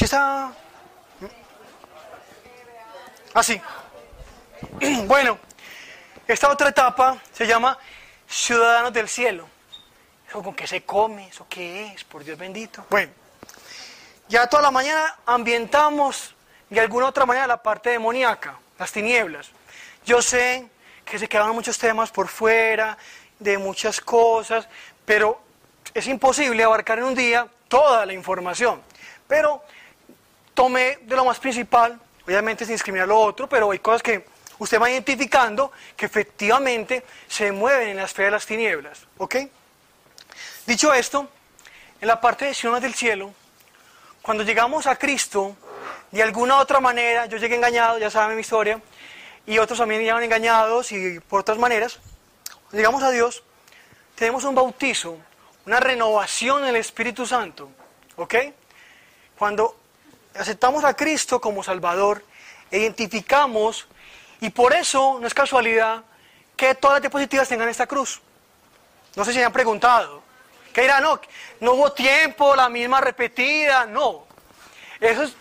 ¿Sí está? Así. Bueno, esta otra etapa se llama Ciudadanos del Cielo. ¿Eso con qué se come? ¿Eso qué es? Por Dios bendito. Bueno, ya toda la mañana ambientamos de alguna otra manera la parte demoníaca, las tinieblas. Yo sé que se quedaron muchos temas por fuera, de muchas cosas, pero es imposible abarcar en un día toda la información. Pero tomé de lo más principal, obviamente sin discriminar lo otro, pero hay cosas que usted va identificando que efectivamente se mueven en la esfera de las tinieblas. ¿Ok? Dicho esto, en la parte de Siones del cielo, cuando llegamos a Cristo, de alguna u otra manera, yo llegué engañado, ya saben mi historia, y otros también llegan engañados y por otras maneras, llegamos a Dios, tenemos un bautizo, una renovación en el Espíritu Santo. ¿Ok? Cuando aceptamos a Cristo como Salvador, identificamos, y por eso no es casualidad que todas las diapositivas tengan esta cruz. No sé si han preguntado. ¿Qué dirán? No, no hubo tiempo, la misma repetida. No. Eso es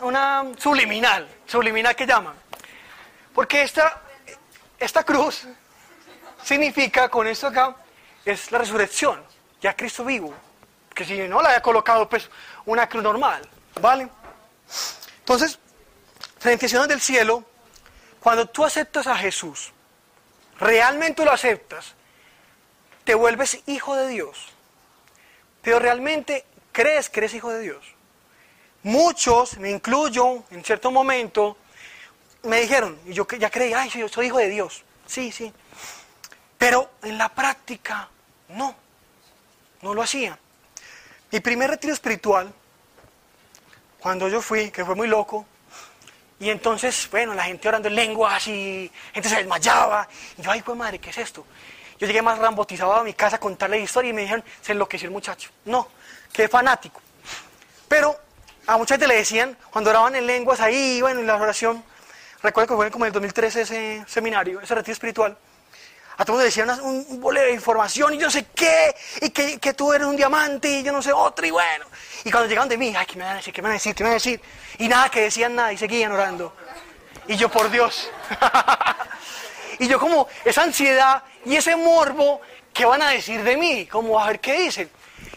una subliminal, subliminal que llaman. Porque esta, esta cruz significa, con esto acá, es la resurrección, ya Cristo vivo. Que si no la había colocado, pues, una cruz normal, ¿vale? Entonces, presentaciones del cielo, cuando tú aceptas a Jesús, realmente lo aceptas, te vuelves hijo de Dios, pero realmente crees que eres hijo de Dios. Muchos, me incluyo, en cierto momento, me dijeron, y yo ya creí, ay, yo soy hijo de Dios. Sí, sí. Pero en la práctica, no. No lo hacía. Mi primer retiro espiritual, cuando yo fui, que fue muy loco, y entonces, bueno, la gente orando en lenguas y gente se desmayaba. Y yo, ay, pues madre, ¿qué es esto? Yo llegué más rambotizado a mi casa a contarle la historia y me dijeron, se enloqueció el muchacho. No, qué fanático. Pero a mucha gente le decían, cuando oraban en lenguas ahí, bueno, en la oración, recuerdo que fue como en el 2013 ese seminario, ese retiro espiritual, a todos decían un, un bolero de información y yo no sé qué, y que, que, tú eres un diamante y yo no sé otro, y bueno. Y cuando llegaban de mí, ay, ¿qué me van a decir? ¿Qué me van a decir? ¿Qué me van a decir? Y nada, que decían nada, y seguían orando. Y yo, por Dios. y yo como, esa ansiedad y ese morbo, ¿qué van a decir de mí? Como, a ver qué dicen.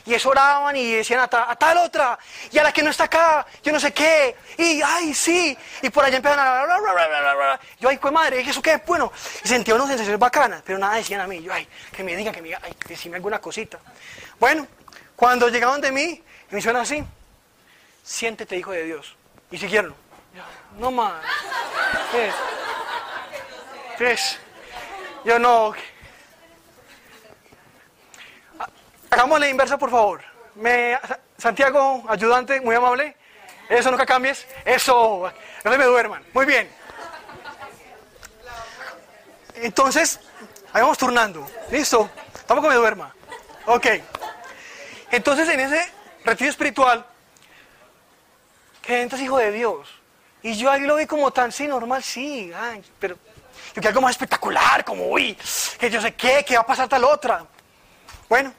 Y eso oraban y decían a, ta, a, tal otra, y a la que no está acá, yo no sé qué, y ay, sí, y por allá empiezan a... Bla, bla, bla, yo, ay, pues madre, ¿eso qué? Bueno, y sentía unas sensaciones bacanas, pero nada decían a mí, yo, ay, que me digan, que me digan, ay, decime alguna cosita. Bueno, cuando llegaban de mí, me hicieron así, siéntete hijo de Dios, y siguieron, no más, ¿qué es? ¿Qué es? Yo no... Hagamos la inversa, por favor. Me, Santiago, ayudante, muy amable. Eso, nunca cambies. Eso, no me duerman. Muy bien. Entonces, ahí vamos turnando. ¿Listo? Tampoco me duerma. Ok. Entonces, en ese retiro espiritual, que entras hijo de Dios. Y yo ahí lo vi como tan, sí, normal, sí. Pero yo quiero algo más espectacular, como, uy, que yo sé qué, que va a pasar tal otra. Bueno,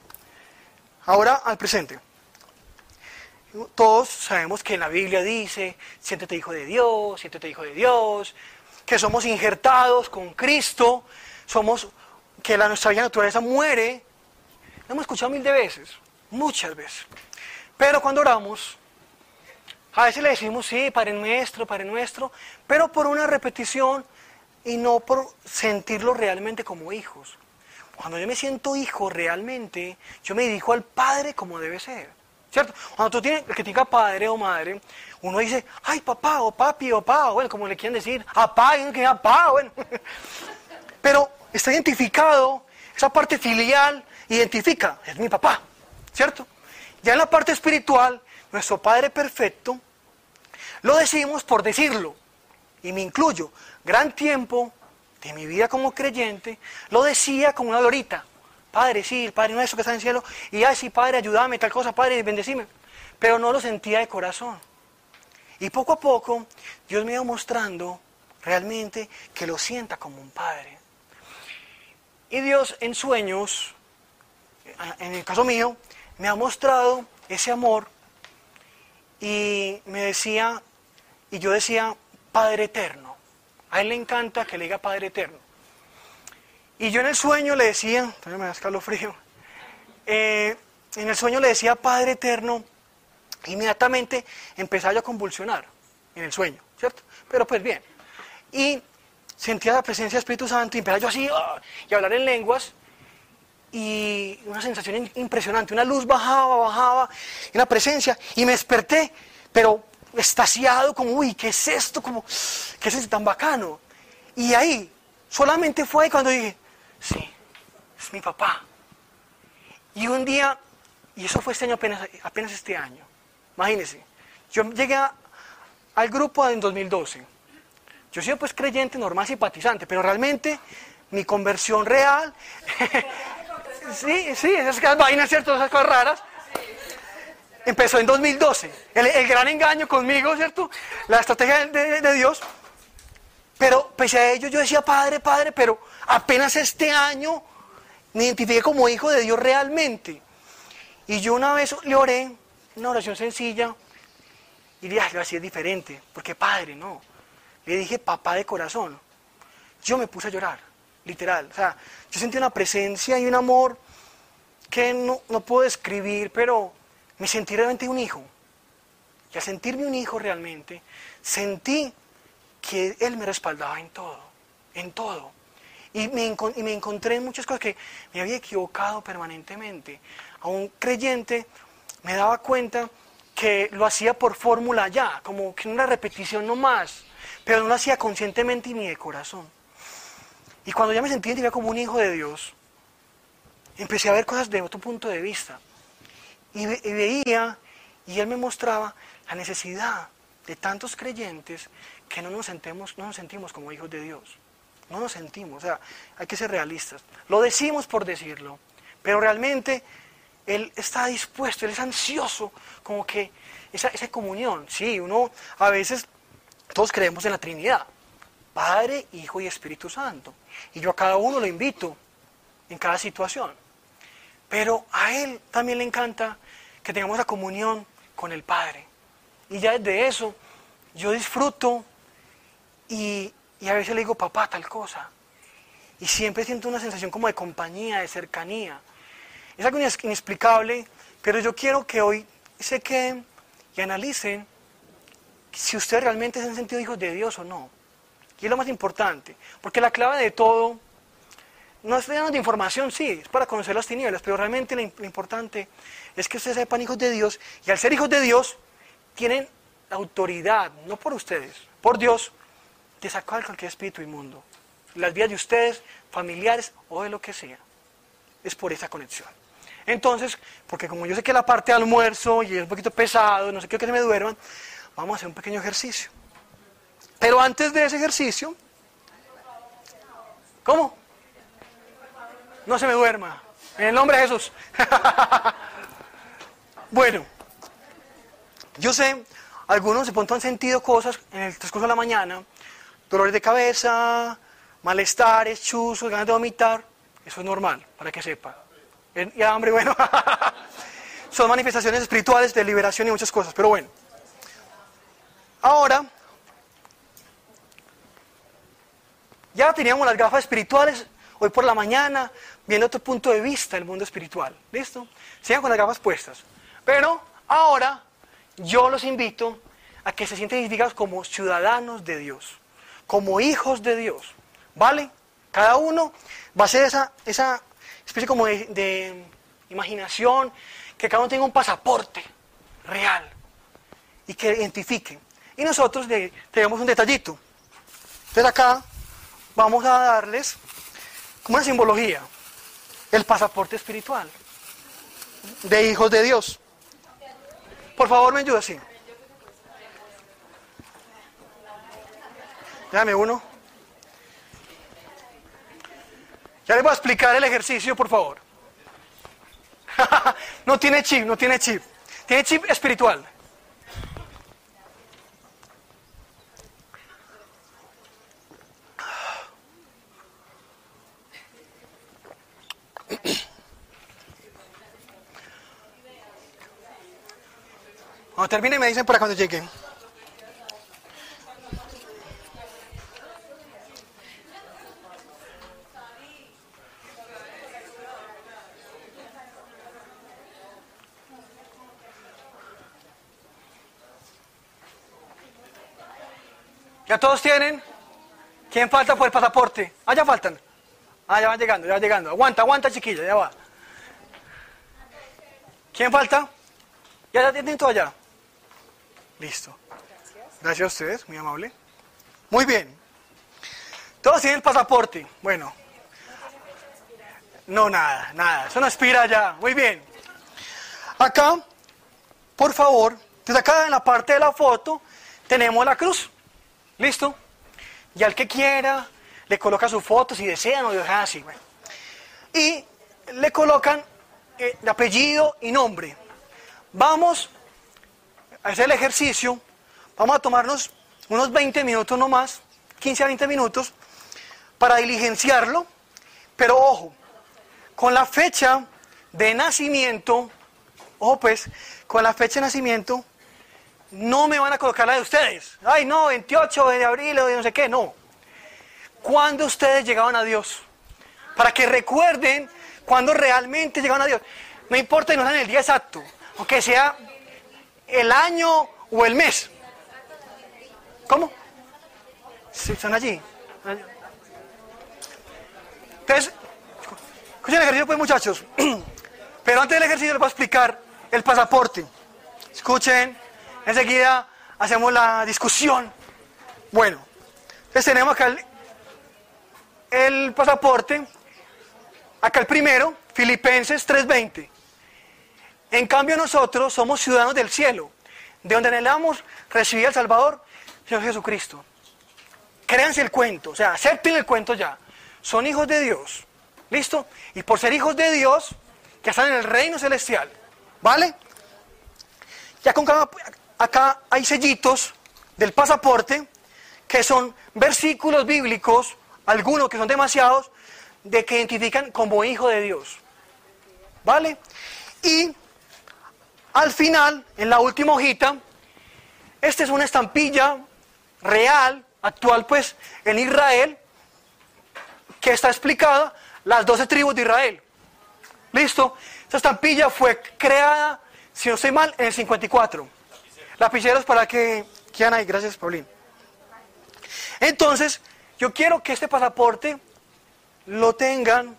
Ahora al presente. Todos sabemos que en la Biblia dice, siéntete hijo de Dios, siéntete hijo de Dios, que somos injertados con Cristo, somos, que la nuestra vida naturaleza muere. Lo hemos escuchado mil de veces, muchas veces. Pero cuando oramos, a veces le decimos, sí, Padre nuestro, Padre nuestro, pero por una repetición y no por sentirlo realmente como hijos. Cuando yo me siento hijo realmente, yo me dirijo al padre como debe ser. ¿Cierto? Cuando tú tienes, el que tenga padre o madre, uno dice, ay papá, o papi, o papá, bueno, como le quieren decir, apá, y que apá, bueno. Pero está identificado, esa parte filial identifica, es mi papá, ¿cierto? Ya en la parte espiritual, nuestro Padre perfecto, lo decimos por decirlo, y me incluyo, gran tiempo de mi vida como creyente, lo decía como una lorita. Padre, sí, el Padre nuestro que está en el cielo, y ay, sí, Padre, ayúdame, tal cosa, Padre, bendecime. Pero no lo sentía de corazón. Y poco a poco, Dios me iba mostrando realmente que lo sienta como un Padre. Y Dios en sueños, en el caso mío, me ha mostrado ese amor y me decía, y yo decía, Padre Eterno. A él le encanta que le diga Padre Eterno. Y yo en el sueño le decía, todavía me da escalofrío, eh, en el sueño le decía Padre Eterno, inmediatamente empezaba yo a convulsionar en el sueño, ¿cierto? Pero pues bien. Y sentía la presencia del Espíritu Santo y empezaba yo así ¡ah! y hablar en lenguas y una sensación impresionante, una luz bajaba, bajaba, una presencia y me desperté, pero estasiado como, uy, ¿qué es esto? Como, ¿Qué es esto tan bacano? Y ahí, solamente fue cuando dije, sí, es mi papá. Y un día, y eso fue este año apenas, apenas este año, imagínense, yo llegué al grupo en 2012. Yo soy pues creyente, normal, simpatizante, pero realmente mi conversión real Sí, sí, esas vainas, ¿cierto? Esas cosas raras. Empezó en 2012. El, gran engaño conmigo, ¿cierto? La estrategia de, Dios. Pero pese a ello yo decía, Padre, Padre, pero apenas este año me identifiqué como hijo de Dios realmente. Y yo una vez le oré, una oración sencilla, y le dije, así es diferente, porque Padre, no. Le dije, papá de corazón. Yo me puse a llorar, literal. O sea, yo sentí una presencia y un amor que no, puedo describir, pero me sentí realmente un hijo. Y al sentirme un hijo realmente, sentí que Él me respaldaba en todo, en todo. Y me, y encontré en muchas cosas que me había equivocado permanentemente. A un creyente me daba cuenta que lo hacía por fórmula ya, como que una repetición no más, pero no lo hacía conscientemente ni de corazón. Y cuando ya me sentí como un hijo de Dios, empecé a ver cosas de otro punto de vista. Y, veía, y Él me mostraba la necesidad de tantos creyentes que no nos, sentimos, no nos sentimos como hijos de Dios. No nos sentimos, o sea, hay que ser realistas. Lo decimos por decirlo, pero realmente Él está dispuesto, Él es ansioso, como que esa, esa comunión. Sí, uno a veces, todos creemos en la Trinidad, Padre, Hijo y Espíritu Santo. Y yo a cada uno lo invito en cada situación. Pero a Él también le encanta que tengamos la comunión con el Padre. Y ya desde eso yo disfruto y, a veces le digo, papá, tal cosa. Y siempre siento una sensación como de compañía, de cercanía. Es algo inexplicable, pero yo quiero que hoy se queden y analicen si ustedes realmente se han sentido hijos de Dios o no. Y es lo más importante, porque la clave de todo no es de información, sí, es para conocer las tinieblas, pero realmente lo, importante es que ustedes sepan hijos de Dios, y al ser hijos de Dios, tienen autoridad, no por ustedes, por Dios, de sacar cualquier espíritu inmundo. Las vidas de ustedes, familiares o de lo que sea. Es por esa conexión. Entonces, porque como yo sé que la parte de almuerzo y es un poquito pesado, no sé qué que se me duerman, vamos a hacer un pequeño ejercicio. Pero antes de ese ejercicio, ¿cómo? No se me duerma. En el nombre de Jesús. bueno, yo sé, algunos de pronto han sentido cosas en el transcurso de la mañana, dolores de cabeza, malestares, chuzos, ganas de vomitar. Eso es normal, para que sepa. Y hambre, bueno. Son manifestaciones espirituales de liberación y muchas cosas, pero bueno. Ahora Ya teníamos las gafas espirituales hoy por la mañana, viendo otro punto de vista del mundo espiritual. ¿Listo? Sigan con las gafas puestas. Pero ahora yo los invito a que se sienten identificados como ciudadanos de Dios, como hijos de Dios. ¿Vale? Cada uno va a ser esa, especie como de, de imaginación, que cada uno tenga un pasaporte real y que identifique. Y nosotros le, tenemos un detallito. Entonces acá vamos a darles como una simbología, el pasaporte espiritual de hijos de Dios. Por favor, me ayuda así. Déjame uno. Ya les voy a explicar el ejercicio, por favor. no tiene chip, no tiene chip. Tiene chip espiritual. Cuando termine me dicen para cuando lleguen. ¿Ya todos tienen? ¿Quién falta por el pasaporte? Ah, ya faltan. Ah, ya van llegando, ya van llegando. Aguanta, aguanta, chiquilla, ya va. ¿Quién falta? ¿Ya, ya tienen todo allá? Listo. Gracias a ustedes, muy amable. Muy bien. Todos tienen el pasaporte. Bueno. No, nada, nada. Eso no expira ya. Muy bien. Acá, por favor, desde acá en la parte de la foto, tenemos la cruz. ¿Listo? Y al que quiera, le coloca su foto, si desean o dejan así. Y le colocan eh, apellido y nombre. Vamos hacer el ejercicio. Vamos a tomarnos unos 20 minutos no más, 15 a 20 minutos, para diligenciarlo. Pero ojo, con la fecha de nacimiento, ojo pues, con la fecha de nacimiento, no me van a colocar la de ustedes. Ay, no, 28 de abril o de no sé qué, no. ¿Cuándo ustedes llegaban a Dios? Para que recuerden cuando realmente llegaban a Dios. No importa que no sean el día exacto, aunque sea el año o el mes. ¿Cómo? Sí, son allí. Entonces, escuchen el ejercicio pues muchachos. Pero antes del ejercicio les voy a explicar el pasaporte. Escuchen. Enseguida hacemos la discusión. Bueno, entonces tenemos acá el, pasaporte, acá el primero, Filipenses 3:20. En cambio nosotros somos ciudadanos del cielo, de donde anhelamos recibir al Salvador, Señor Jesucristo. Créanse el cuento, o sea, acepten el cuento ya. Son hijos de Dios, ¿listo? Y por ser hijos de Dios, que están en el reino celestial, ¿vale? Ya con cada, acá hay sellitos del pasaporte que son versículos bíblicos, algunos que son demasiados, de que identifican como hijo de Dios. ¿Vale? Y al final, en la última hojita, esta es una estampilla real, actual pues, en Israel, que está explicada las doce tribus de Israel. ¿Listo? Esta estampilla fue creada, si no estoy mal, en el 54. Lapiceros para que quieran ahí. Gracias, Paulín. Entonces, yo quiero que este pasaporte lo tengan,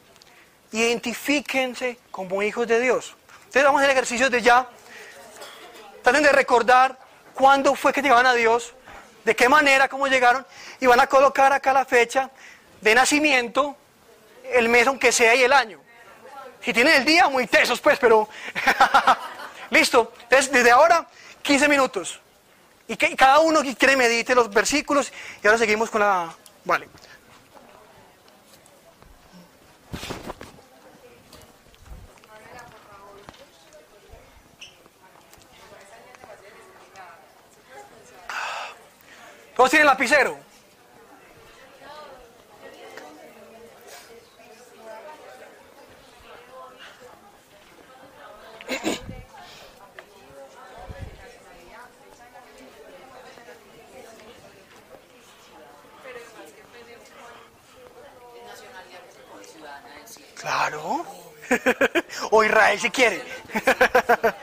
identifíquense como hijos de Dios. Entonces vamos a hacer de ya. Traten de recordar cuándo fue que llegaban a Dios, de qué manera, cómo llegaron, y van a colocar acá la fecha de nacimiento, el mes aunque sea y el año. Si tienen el día, muy tesos pues, pero... Listo. Entonces, desde ahora 15 minutos. Y que cada uno que quiere medite los versículos y ahora seguimos con la... Vale. Todos tienen lapicero. Claro. o Israel si quiere.